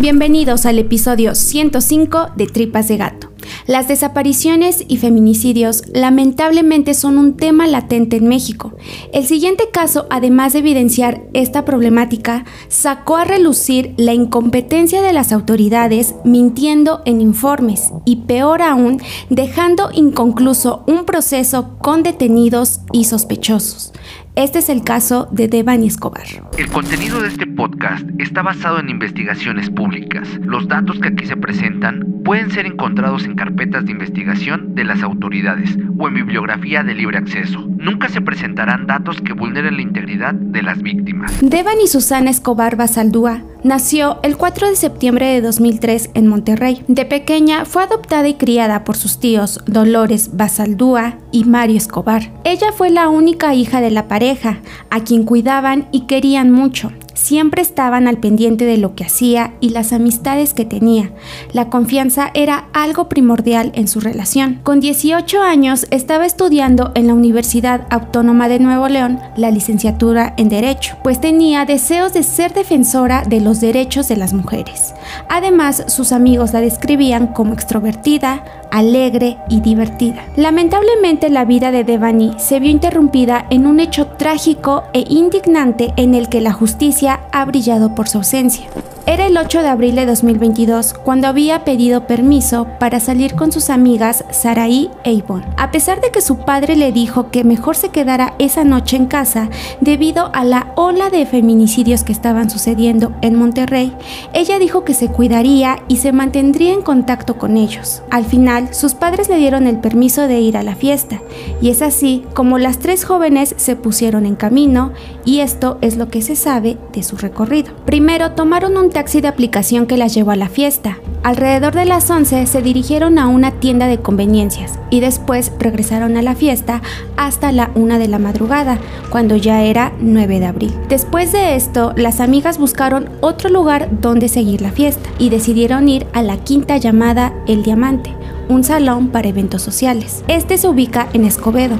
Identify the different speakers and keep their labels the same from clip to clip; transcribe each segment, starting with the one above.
Speaker 1: Bienvenidos al episodio 105 de Tripas de Gato. Las desapariciones y feminicidios lamentablemente son un tema latente en México. El siguiente caso, además de evidenciar esta problemática, sacó a relucir la incompetencia de las autoridades mintiendo en informes y peor aún, dejando inconcluso un proceso con detenidos y sospechosos. Este es el caso de Devani Escobar.
Speaker 2: El contenido de este podcast está basado en investigaciones públicas. Los datos que aquí se presentan pueden ser encontrados en carpetas de investigación de las autoridades o en bibliografía de libre acceso. Nunca se presentarán datos que vulneren la integridad de las víctimas.
Speaker 1: Devani Susana Escobar Basaldúa nació el 4 de septiembre de 2003 en Monterrey. De pequeña fue adoptada y criada por sus tíos Dolores Basaldúa y Mario Escobar. Ella fue la única hija de la pareja a quien cuidaban y querían mucho. Siempre estaban al pendiente de lo que hacía y las amistades que tenía. La confianza era algo primordial en su relación. Con 18 años estaba estudiando en la Universidad Autónoma de Nuevo León la licenciatura en Derecho, pues tenía deseos de ser defensora de los derechos de las mujeres. Además, sus amigos la describían como extrovertida, alegre y divertida. Lamentablemente la vida de Devani se vio interrumpida en un hecho trágico e indignante en el que la justicia ha brillado por su ausencia. Era el 8 de abril de 2022 cuando había pedido permiso para salir con sus amigas Saraí e Ivonne. A pesar de que su padre le dijo que mejor se quedara esa noche en casa debido a la ola de feminicidios que estaban sucediendo en Monterrey, ella dijo que se cuidaría y se mantendría en contacto con ellos. Al final, sus padres le dieron el permiso de ir a la fiesta y es así como las tres jóvenes se pusieron en camino y esto es lo que se sabe de su recorrido. Primero tomaron un taxi de aplicación que las llevó a la fiesta. Alrededor de las 11 se dirigieron a una tienda de conveniencias y después regresaron a la fiesta hasta la 1 de la madrugada, cuando ya era 9 de abril. Después de esto, las amigas buscaron otro lugar donde seguir la fiesta y decidieron ir a la quinta llamada El Diamante, un salón para eventos sociales. Este se ubica en Escobedo.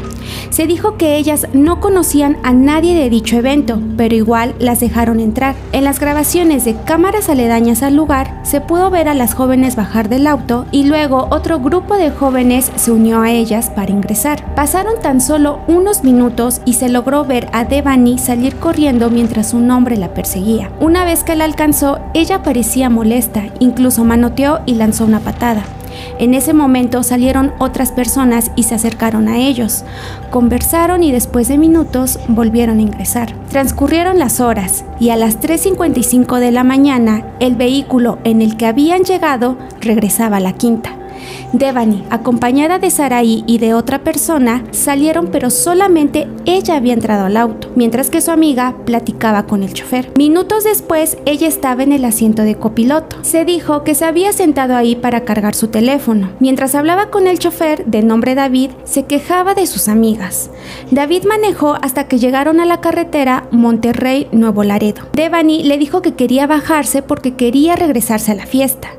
Speaker 1: Se dijo que ellas no conocían a nadie de dicho evento, pero igual las dejaron entrar. En las grabaciones de cámaras aledañas al lugar, se pudo ver a las jóvenes bajar del auto y luego otro grupo de jóvenes se unió a ellas para ingresar. Pasaron tan solo unos minutos y se logró ver a Devani salir corriendo mientras un hombre la perseguía. Una vez que la alcanzó, ella parecía molesta, incluso manoteó y lanzó una patada. En ese momento salieron otras personas y se acercaron a ellos. Conversaron y después de minutos volvieron a ingresar. Transcurrieron las horas y a las 3.55 de la mañana el vehículo en el que habían llegado regresaba a la quinta. Devani, acompañada de Saraí y de otra persona, salieron pero solamente ella había entrado al auto, mientras que su amiga platicaba con el chofer. Minutos después, ella estaba en el asiento de copiloto. Se dijo que se había sentado ahí para cargar su teléfono. Mientras hablaba con el chofer, de nombre David, se quejaba de sus amigas. David manejó hasta que llegaron a la carretera Monterrey-Nuevo Laredo. Devani le dijo que quería bajarse porque quería regresarse a la fiesta.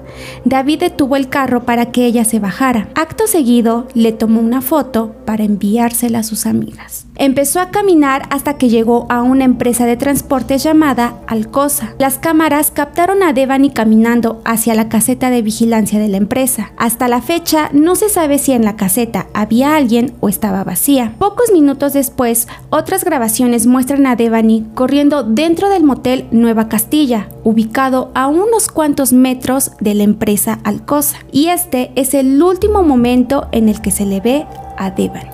Speaker 1: David detuvo el carro para que ella se bajara. Acto seguido, le tomó una foto para enviársela a sus amigas. Empezó a caminar hasta que llegó a una empresa de transportes llamada Alcosa. Las cámaras captaron a Devani caminando hacia la caseta de vigilancia de la empresa. Hasta la fecha no se sabe si en la caseta había alguien o estaba vacía. Pocos minutos después, otras grabaciones muestran a Devani corriendo dentro del motel Nueva Castilla, ubicado a unos cuantos metros de la empresa Alcosa. Y este es el último momento en el que se le ve a Devani.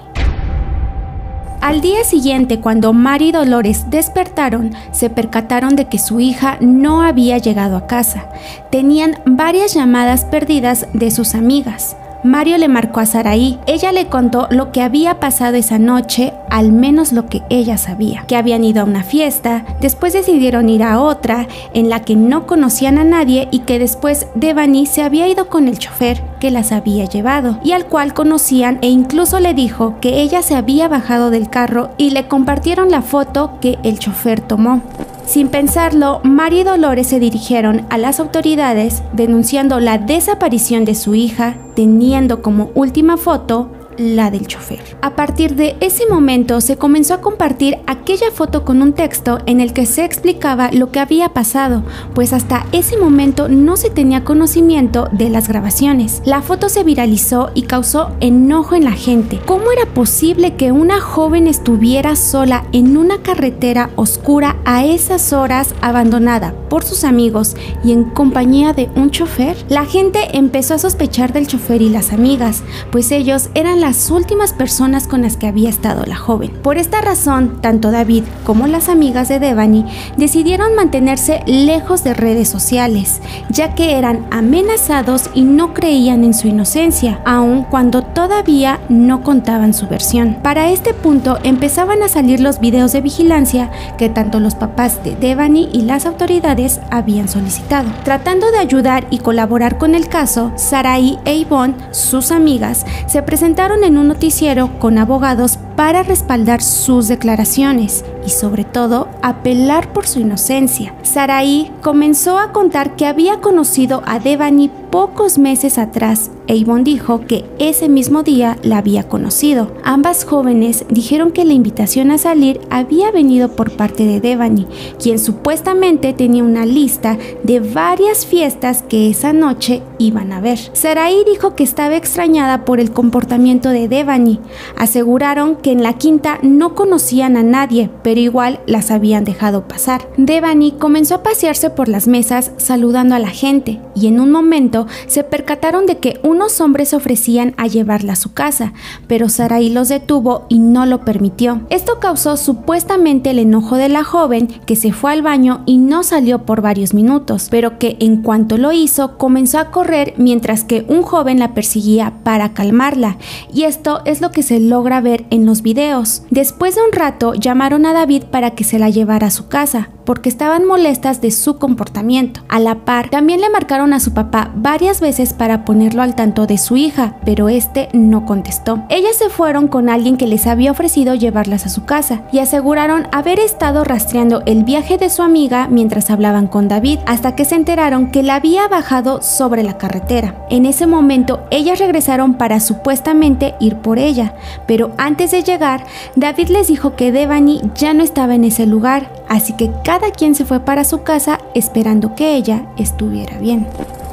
Speaker 1: Al día siguiente, cuando Mari y Dolores despertaron, se percataron de que su hija no había llegado a casa. Tenían varias llamadas perdidas de sus amigas. Mario le marcó a Saraí. Ella le contó lo que había pasado esa noche, al menos lo que ella sabía. Que habían ido a una fiesta, después decidieron ir a otra, en la que no conocían a nadie y que después Devani se había ido con el chofer que las había llevado y al cual conocían e incluso le dijo que ella se había bajado del carro y le compartieron la foto que el chofer tomó. Sin pensarlo, María y Dolores se dirigieron a las autoridades denunciando la desaparición de su hija, teniendo como última foto la del chofer. A partir de ese momento se comenzó a compartir aquella foto con un texto en el que se explicaba lo que había pasado, pues hasta ese momento no se tenía conocimiento de las grabaciones. La foto se viralizó y causó enojo en la gente. ¿Cómo era posible que una joven estuviera sola en una carretera oscura a esas horas abandonada por sus amigos y en compañía de un chofer? La gente empezó a sospechar del chofer y las amigas, pues ellos eran las últimas personas con las que había estado la joven. Por esta razón, tanto David como las amigas de Devani decidieron mantenerse lejos de redes sociales, ya que eran amenazados y no creían en su inocencia, aun cuando todavía no contaban su versión. Para este punto empezaban a salir los videos de vigilancia que tanto los papás de Devani y las autoridades habían solicitado. Tratando de ayudar y colaborar con el caso, Sarai e Yvonne, sus amigas, se presentaron en un noticiero con abogados para respaldar sus declaraciones y sobre todo apelar por su inocencia. Sarai comenzó a contar que había conocido a Devani pocos meses atrás e dijo que ese mismo día la había conocido. Ambas jóvenes dijeron que la invitación a salir había venido por parte de Devani, quien supuestamente tenía una lista de varias fiestas que esa noche iban a ver. Sarai dijo que estaba extrañada por el comportamiento de Devani. Aseguraron que en la quinta no conocían a nadie, pero igual las habían dejado pasar. Devani comenzó a pasearse por las mesas saludando a la gente y en un momento se percataron de que unos hombres ofrecían a llevarla a su casa, pero Saraí los detuvo y no lo permitió. Esto causó supuestamente el enojo de la joven que se fue al baño y no salió por varios minutos, pero que en cuanto lo hizo comenzó a correr mientras que un joven la perseguía para calmarla, y esto es lo que se logra ver en los videos. Después de un rato llamaron a David para que se la llevara a su casa, porque estaban molestas de su comportamiento. A la par, también le marcaron a su papá varias veces para ponerlo al tanto de su hija, pero este no contestó. Ellas se fueron con alguien que les había ofrecido llevarlas a su casa y aseguraron haber estado rastreando el viaje de su amiga mientras hablaban con David, hasta que se enteraron que la había bajado sobre la carretera. En ese momento, ellas regresaron para supuestamente ir por ella, pero antes de llegar, David les dijo que Devani ya no estaba en ese lugar, así que cada quien se fue para su casa esperando que ella estuviera bien.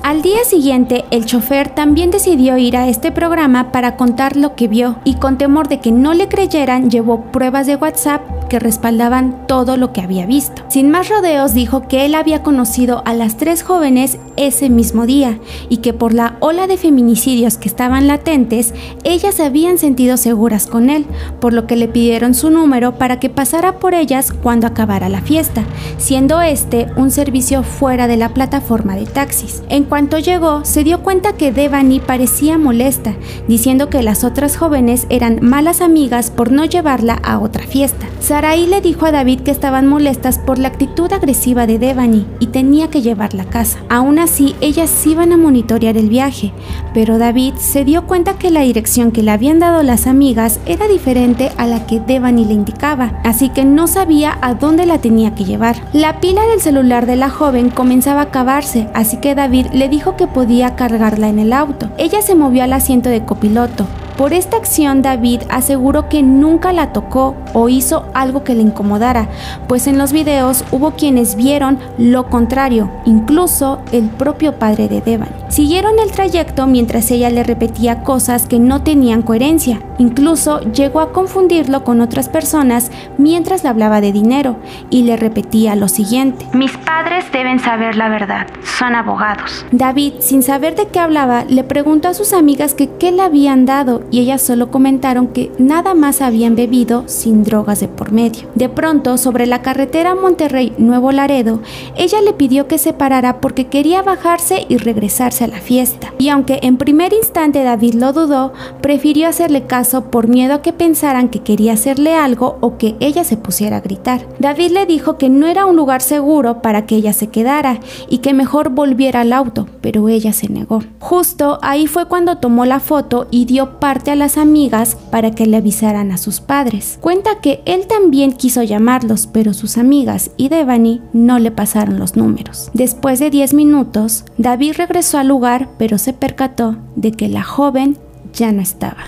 Speaker 1: Al día siguiente, el chofer también decidió ir a este programa para contar lo que vio y con temor de que no le creyeran, llevó pruebas de WhatsApp que respaldaban todo lo que había visto. Sin más rodeos, dijo que él había conocido a las tres jóvenes ese mismo día y que por la ola de feminicidios que estaban latentes, ellas habían sentido seguras con él, por lo que le pidieron su número para que pasara por ellas cuando acabara la fiesta, siendo este un servicio fuera de la plataforma de taxis. En cuanto llegó, se dio cuenta que Devani parecía molesta, diciendo que las otras jóvenes eran malas amigas por no llevarla a otra fiesta. Saraí le dijo a David que estaban molestas por la actitud agresiva de Devani y tenía que llevarla a casa. Aún así, ellas iban a monitorear el viaje, pero David se dio cuenta que la dirección que le habían dado las amigas era diferente a la que Devani le indicaba, así que no sabía a dónde la tenía que llevar. La pila del celular de la joven comenzaba a acabarse, así que David le dijo que podía cargarla en el auto. Ella se movió al asiento de copiloto, por esta acción David aseguró que nunca la tocó o hizo algo que le incomodara, pues en los videos hubo quienes vieron lo contrario, incluso el propio padre de Devan. Siguieron el trayecto mientras ella le repetía cosas que no tenían coherencia, incluso llegó a confundirlo con otras personas mientras le hablaba de dinero y le repetía lo siguiente.
Speaker 3: Mis padres deben saber la verdad, son abogados.
Speaker 1: David, sin saber de qué hablaba, le preguntó a sus amigas que qué le habían dado y ellas solo comentaron que nada más habían bebido sin drogas de por medio. De pronto, sobre la carretera Monterrey-Nuevo Laredo, ella le pidió que se parara porque quería bajarse y regresarse a la fiesta. Y aunque en primer instante David lo dudó, prefirió hacerle caso por miedo a que pensaran que quería hacerle algo o que ella se pusiera a gritar. David le dijo que no era un lugar seguro para que ella se quedara y que mejor volviera al auto, pero ella se negó. Justo ahí fue cuando tomó la foto y dio parte a las amigas para que le avisaran a sus padres. Cuenta que él también quiso llamarlos, pero sus amigas y Devani no le pasaron los números. Después de 10 minutos, David regresó al lugar, pero se percató de que la joven ya no estaba.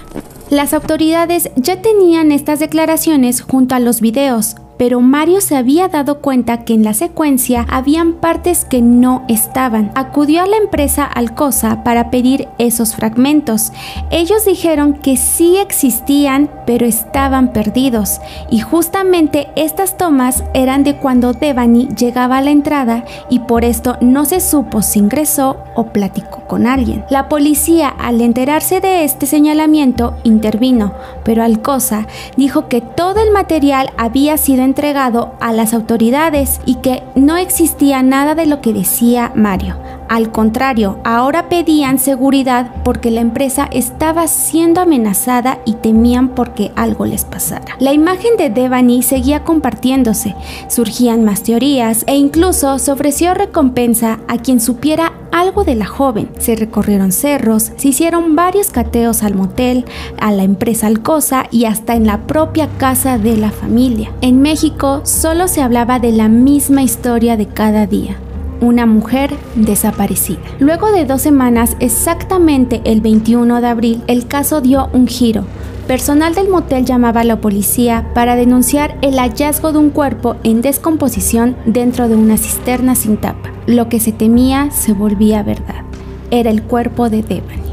Speaker 1: Las autoridades ya tenían estas declaraciones junto a los videos, pero Mario se había dado cuenta que en la secuencia habían partes que no estaban. Acudió a la empresa Alcosa para pedir esos fragmentos. Ellos dijeron que sí existían, pero estaban perdidos. Y justamente estas tomas eran de cuando Devani llegaba a la entrada y por esto no se supo si ingresó o platicó con alguien. La policía, al enterarse de este señalamiento, intervino, pero Alcosa dijo que todo el material había sido entregado a las autoridades y que no existía nada de lo que decía Mario. Al contrario, ahora pedían seguridad porque la empresa estaba siendo amenazada y temían porque algo les pasara. La imagen de Devani seguía compartiéndose, surgían más teorías e incluso se ofreció recompensa a quien supiera algo de la joven. Se recorrieron cerros, se hicieron varios cateos al motel, a la empresa Alcosa y hasta en la propia casa de la familia. En México solo se hablaba de la misma historia de cada día una mujer desaparecida. Luego de dos semanas, exactamente el 21 de abril, el caso dio un giro. Personal del motel llamaba a la policía para denunciar el hallazgo de un cuerpo en descomposición dentro de una cisterna sin tapa. Lo que se temía se volvía verdad. Era el cuerpo de Devani.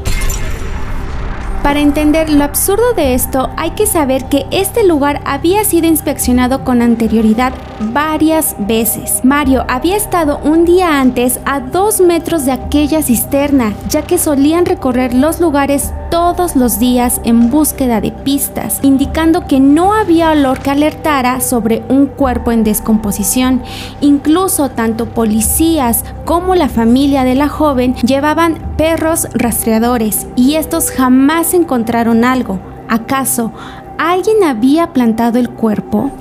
Speaker 1: Para entender lo absurdo de esto, hay que saber que este lugar había sido inspeccionado con anterioridad varias veces. Mario había estado un día antes a dos metros de aquella cisterna, ya que solían recorrer los lugares todos los días en búsqueda de pistas, indicando que no había olor que alertara sobre un cuerpo en descomposición. Incluso tanto policías como la familia de la joven llevaban perros rastreadores y estos jamás encontraron algo. ¿Acaso alguien había plantado el cuerpo?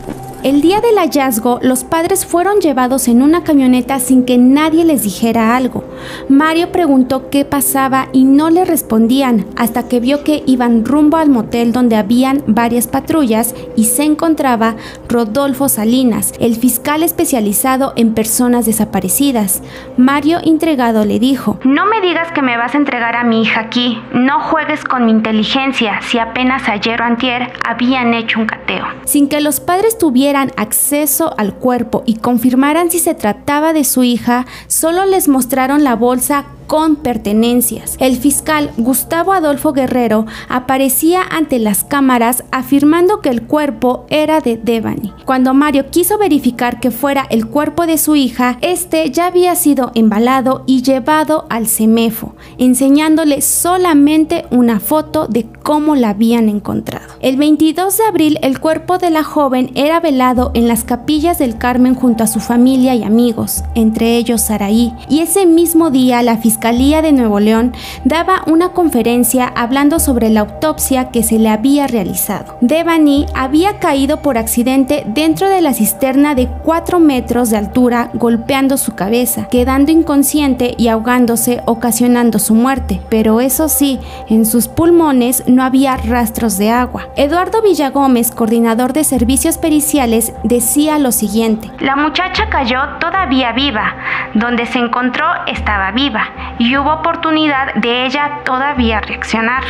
Speaker 1: El día del hallazgo, los padres fueron llevados en una camioneta sin que nadie les dijera algo. Mario preguntó qué pasaba y no le respondían hasta que vio que iban rumbo al motel donde habían varias patrullas y se encontraba Rodolfo Salinas, el fiscal especializado en personas desaparecidas. Mario intrigado le dijo,
Speaker 3: No me digas que me vas a entregar a mi hija aquí, no juegues con mi inteligencia si apenas ayer o antier habían hecho un cateo.
Speaker 1: Sin que los padres tuvieran acceso al cuerpo y confirmaran si se trataba de su hija, solo les mostraron la bolsa con pertenencias. El fiscal Gustavo Adolfo Guerrero aparecía ante las cámaras afirmando que el cuerpo era de Devani. Cuando Mario quiso verificar que fuera el cuerpo de su hija, este ya había sido embalado y llevado al CEMEFO, enseñándole solamente una foto de cómo la habían encontrado. El 22 de abril el cuerpo de la joven era velado en las capillas del Carmen junto a su familia y amigos, entre ellos Saraí, y ese mismo día la fiscalía Fiscalía de Nuevo León daba una conferencia hablando sobre la autopsia que se le había realizado. Devani había caído por accidente dentro de la cisterna de 4 metros de altura golpeando su cabeza, quedando inconsciente y ahogándose ocasionando su muerte, pero eso sí, en sus pulmones no había rastros de agua. Eduardo Villagómez, coordinador de servicios periciales, decía lo siguiente.
Speaker 3: La muchacha cayó todavía viva, donde se encontró estaba viva y hubo oportunidad de ella todavía reaccionar.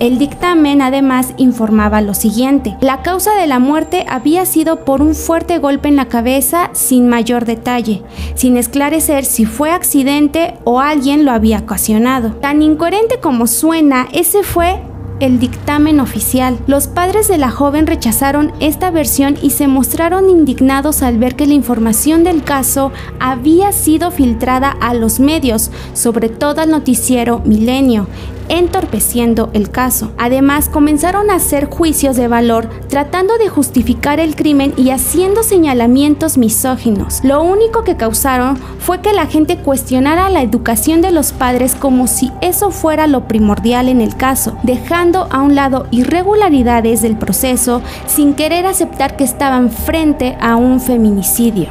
Speaker 1: El dictamen además informaba lo siguiente. La causa de la muerte había sido por un fuerte golpe en la cabeza sin mayor detalle, sin esclarecer si fue accidente o alguien lo había ocasionado. Tan incoherente como suena, ese fue el dictamen oficial. Los padres de la joven rechazaron esta versión y se mostraron indignados al ver que la información del caso había sido filtrada a los medios, sobre todo al noticiero Milenio, entorpeciendo el caso. Además, comenzaron a hacer juicios de valor tratando de justificar el crimen y haciendo señalamientos misóginos. Lo único que causaron fue que la gente cuestionara la educación de los padres como si eso fuera lo primordial en el caso, dejando a un lado irregularidades del proceso sin querer aceptar que estaban frente a un feminicidio.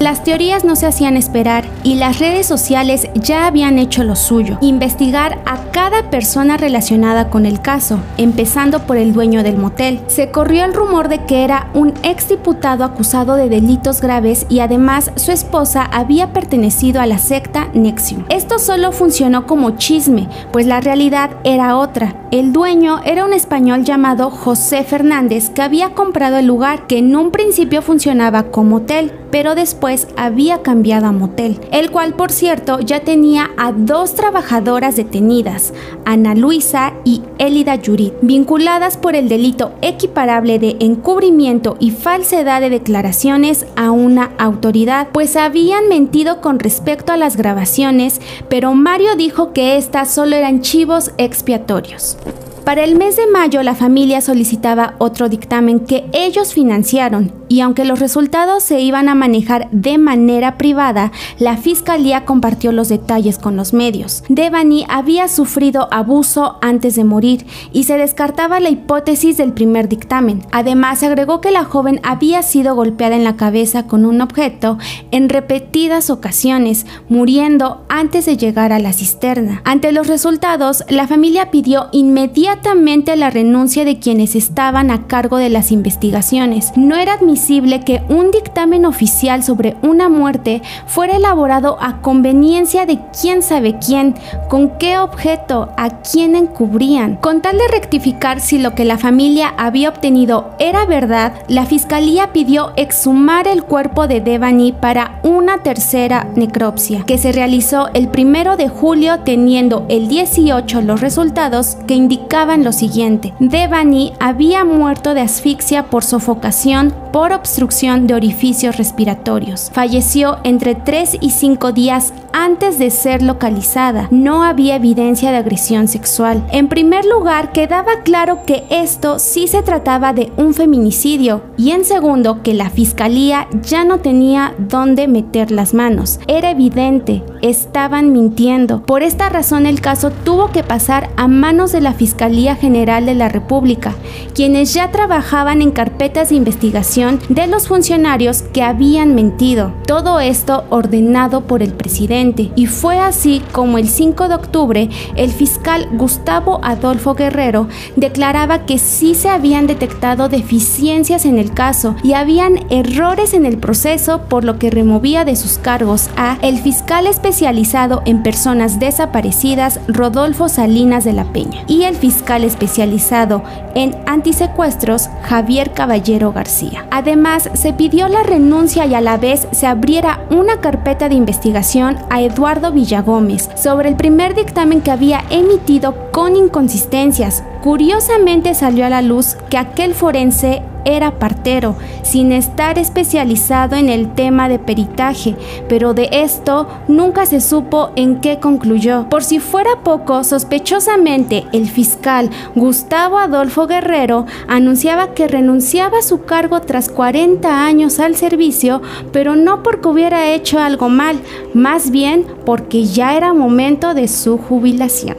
Speaker 1: Las teorías no se hacían esperar y las redes sociales ya habían hecho lo suyo, investigar a cada persona relacionada con el caso, empezando por el dueño del motel. Se corrió el rumor de que era un exdiputado acusado de delitos graves y además su esposa había pertenecido a la secta Nexium. Esto solo funcionó como chisme, pues la realidad era otra. El dueño era un español llamado José Fernández que había comprado el lugar que en un principio funcionaba como hotel, pero después había cambiado a motel, el cual por cierto ya tenía a dos trabajadoras detenidas, Ana Luisa y Elida Yurit, vinculadas por el delito equiparable de encubrimiento y falsedad de declaraciones a una autoridad, pues habían mentido con respecto a las grabaciones, pero Mario dijo que estas solo eran chivos expiatorios. Para el mes de mayo la familia solicitaba otro dictamen que ellos financiaron y aunque los resultados se iban a manejar de manera privada, la fiscalía compartió los detalles con los medios. Devani había sufrido abuso antes de morir y se descartaba la hipótesis del primer dictamen. Además, agregó que la joven había sido golpeada en la cabeza con un objeto en repetidas ocasiones, muriendo antes de llegar a la cisterna. Ante los resultados, la familia pidió inmediatamente inmediatamente la renuncia de quienes estaban a cargo de las investigaciones. No era admisible que un dictamen oficial sobre una muerte fuera elaborado a conveniencia de quién sabe quién, con qué objeto, a quién encubrían. Con tal de rectificar si lo que la familia había obtenido era verdad, la fiscalía pidió exhumar el cuerpo de Devani para una tercera necropsia, que se realizó el primero de julio teniendo el 18 los resultados que indicaban lo siguiente. Devani había muerto de asfixia por sofocación por obstrucción de orificios respiratorios. Falleció entre 3 y 5 días antes de ser localizada. No había evidencia de agresión sexual. En primer lugar, quedaba claro que esto sí se trataba de un feminicidio y en segundo, que la fiscalía ya no tenía dónde meter las manos. Era evidente, estaban mintiendo. Por esta razón el caso tuvo que pasar a manos de la Fiscalía General de la República, quienes ya trabajaban en carpetas de investigación de los funcionarios que habían mentido. Todo esto ordenado por el presidente. Y fue así como el 5 de octubre el fiscal Gustavo Adolfo Guerrero declaraba que sí se habían detectado deficiencias en el caso y habían errores en el proceso por lo que removía de sus cargos a el fiscal especializado en personas desaparecidas Rodolfo Salinas de la Peña y el fiscal especializado en antisecuestros Javier Caballero García. Además, se pidió la renuncia y a la vez se abriera una carpeta de investigación a Eduardo Villagómez sobre el primer dictamen que había emitido con inconsistencias. Curiosamente salió a la luz que aquel forense era partero, sin estar especializado en el tema de peritaje, pero de esto nunca se supo en qué concluyó. Por si fuera poco, sospechosamente, el fiscal Gustavo Adolfo Guerrero anunciaba que renunciaba a su cargo tras 40 años al servicio, pero no porque hubiera hecho algo mal, más bien porque ya era momento de su jubilación.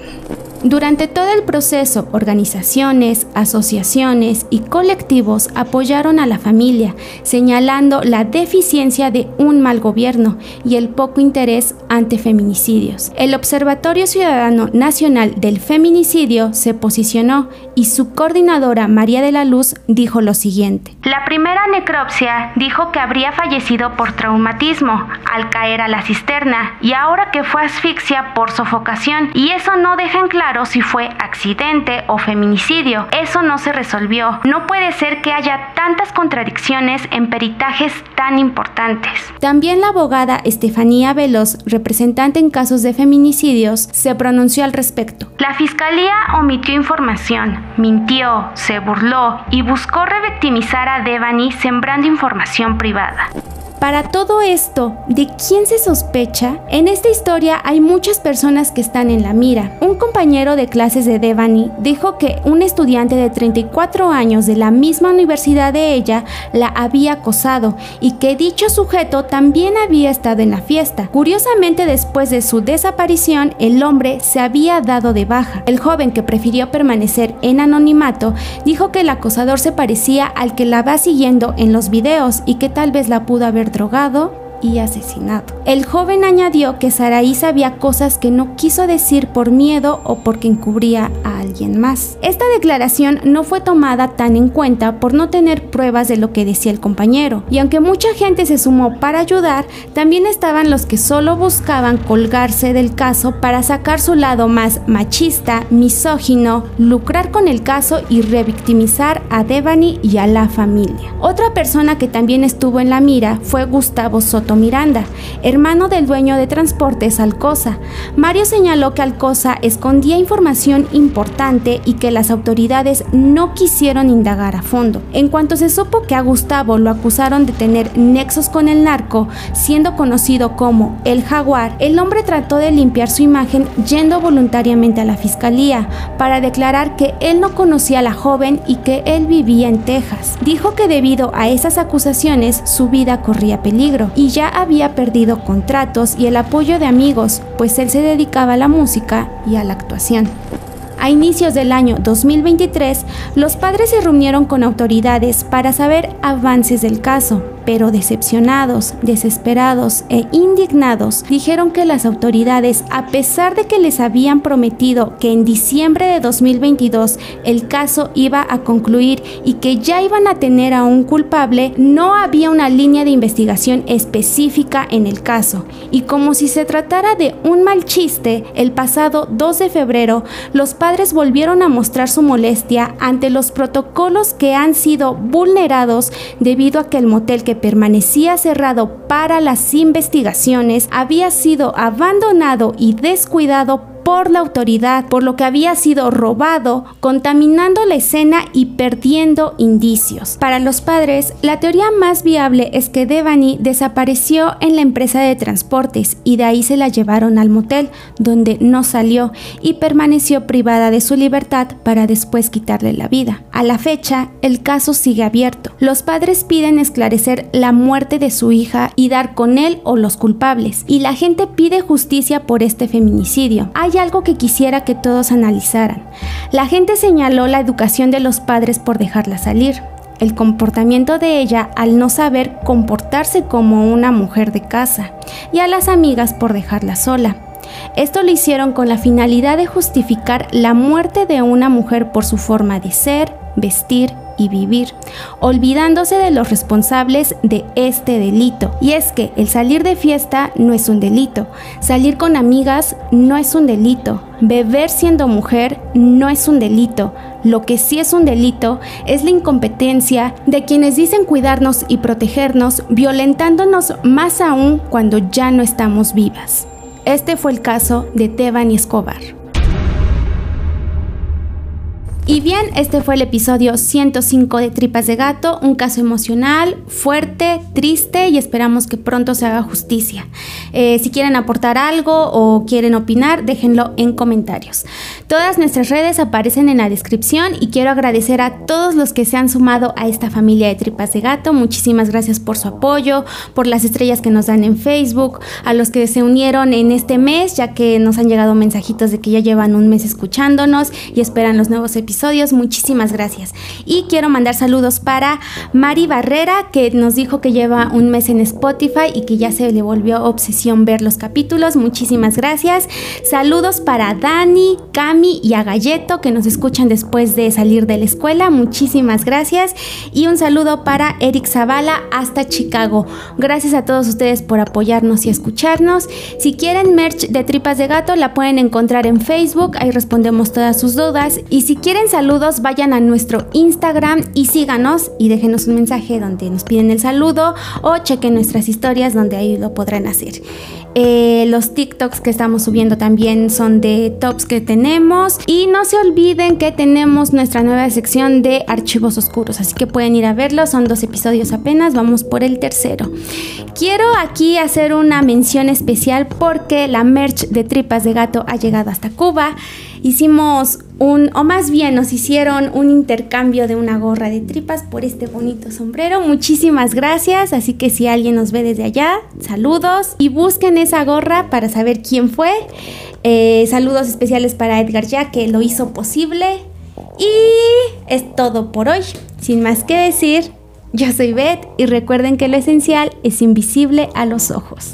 Speaker 1: Durante todo el proceso, organizaciones, asociaciones y colectivos apoyaron a la familia, señalando la deficiencia de un mal gobierno y el poco interés ante feminicidios. El Observatorio Ciudadano Nacional del Feminicidio se posicionó y su coordinadora María de la Luz dijo lo siguiente.
Speaker 3: La primera necropsia dijo que habría fallecido por traumatismo al caer a la cisterna y ahora que fue asfixia por sofocación y eso no deja en claro si fue accidente o feminicidio. Eso no se resolvió. No puede ser que haya tantas contradicciones en peritajes tan importantes.
Speaker 1: También la abogada Estefanía Veloz, representante en casos de feminicidios, se pronunció al respecto.
Speaker 3: La fiscalía omitió información, mintió, se burló y buscó revictimizar a Devani sembrando información privada.
Speaker 1: Para todo esto, ¿de quién se sospecha? En esta historia hay muchas personas que están en la mira. Un compañero de clases de Devani dijo que un estudiante de 34 años de la misma universidad de ella la había acosado y que dicho sujeto también había estado en la fiesta. Curiosamente, después de su desaparición, el hombre se había dado de baja. El joven que prefirió permanecer en anonimato dijo que el acosador se parecía al que la va siguiendo en los videos y que tal vez la pudo haber drogado y asesinado. El joven añadió que Saraí sabía cosas que no quiso decir por miedo o porque encubría a más. Esta declaración no fue tomada tan en cuenta por no tener pruebas de lo que decía el compañero, y aunque mucha gente se sumó para ayudar, también estaban los que solo buscaban colgarse del caso para sacar su lado más machista, misógino, lucrar con el caso y revictimizar a Devani y a la familia. Otra persona que también estuvo en la mira fue Gustavo Soto Miranda, hermano del dueño de transportes Alcosa. Mario señaló que Alcosa escondía información importante y que las autoridades no quisieron indagar a fondo. En cuanto se supo que a Gustavo lo acusaron de tener nexos con el narco, siendo conocido como el jaguar, el hombre trató de limpiar su imagen yendo voluntariamente a la fiscalía para declarar que él no conocía a la joven y que él vivía en Texas. Dijo que debido a esas acusaciones su vida corría peligro y ya había perdido contratos y el apoyo de amigos, pues él se dedicaba a la música y a la actuación. A inicios del año 2023, los padres se reunieron con autoridades para saber avances del caso, pero decepcionados, desesperados e indignados, dijeron que las autoridades, a pesar de que les habían prometido que en diciembre de 2022 el caso iba a concluir y que ya iban a tener a un culpable, no había una línea de investigación específica en el caso. Y como si se tratara de un mal chiste, el pasado 2 de febrero, los padres volvieron a mostrar su molestia ante los protocolos que han sido vulnerados debido a que el motel que permanecía cerrado para las investigaciones había sido abandonado y descuidado por la autoridad, por lo que había sido robado, contaminando la escena y perdiendo indicios. Para los padres, la teoría más viable es que Devani desapareció en la empresa de transportes y de ahí se la llevaron al motel, donde no salió y permaneció privada de su libertad para después quitarle la vida. A la fecha, el caso sigue abierto. Los padres piden esclarecer la muerte de su hija y dar con él o los culpables, y la gente pide justicia por este feminicidio. Hay algo que quisiera que todos analizaran. La gente señaló la educación de los padres por dejarla salir, el comportamiento de ella al no saber comportarse como una mujer de casa y a las amigas por dejarla sola. Esto lo hicieron con la finalidad de justificar la muerte de una mujer por su forma de ser, vestir y vivir, olvidándose de los responsables de este delito. Y es que el salir de fiesta no es un delito, salir con amigas no es un delito, beber siendo mujer no es un delito. Lo que sí es un delito es la incompetencia de quienes dicen cuidarnos y protegernos, violentándonos más aún cuando ya no estamos vivas. Este fue el caso de Teban y Escobar. Y bien, este fue el episodio 105 de Tripas de Gato, un caso emocional, fuerte, triste y esperamos que pronto se haga justicia. Eh, si quieren aportar algo o quieren opinar, déjenlo en comentarios. Todas nuestras redes aparecen en la descripción y quiero agradecer a todos los que se han sumado a esta familia de Tripas de Gato. Muchísimas gracias por su apoyo, por las estrellas que nos dan en Facebook, a los que se unieron en este mes, ya que nos han llegado mensajitos de que ya llevan un mes escuchándonos y esperan los nuevos episodios Muchísimas gracias. Y quiero mandar saludos para Mari Barrera, que nos dijo que lleva un mes en Spotify y que ya se le volvió obsesión ver los capítulos. Muchísimas gracias. Saludos para Dani, Cami y a Galleto, que nos escuchan después de salir de la escuela. Muchísimas gracias. Y un saludo para Eric Zavala hasta Chicago. Gracias a todos ustedes por apoyarnos y escucharnos. Si quieren merch de tripas de gato, la pueden encontrar en Facebook. Ahí respondemos todas sus dudas. Y si quieren saludos, vayan a nuestro Instagram y síganos y déjenos un mensaje donde nos piden el saludo o chequen nuestras historias donde ahí lo podrán hacer. Eh, los TikToks que estamos subiendo también son de tops que tenemos. Y no se olviden que tenemos nuestra nueva sección de archivos oscuros. Así que pueden ir a verlo. Son dos episodios apenas. Vamos por el tercero. Quiero aquí hacer una mención especial porque la merch de tripas de gato ha llegado hasta Cuba. Hicimos un, o más bien nos hicieron un intercambio de una gorra de tripas por este bonito sombrero. Muchísimas gracias. Así que si alguien nos ve desde allá, saludos y busquen esa gorra para saber quién fue. Eh, saludos especiales para Edgar ya que lo hizo posible. Y es todo por hoy. Sin más que decir, Yo soy Beth y recuerden que lo esencial es invisible a los ojos.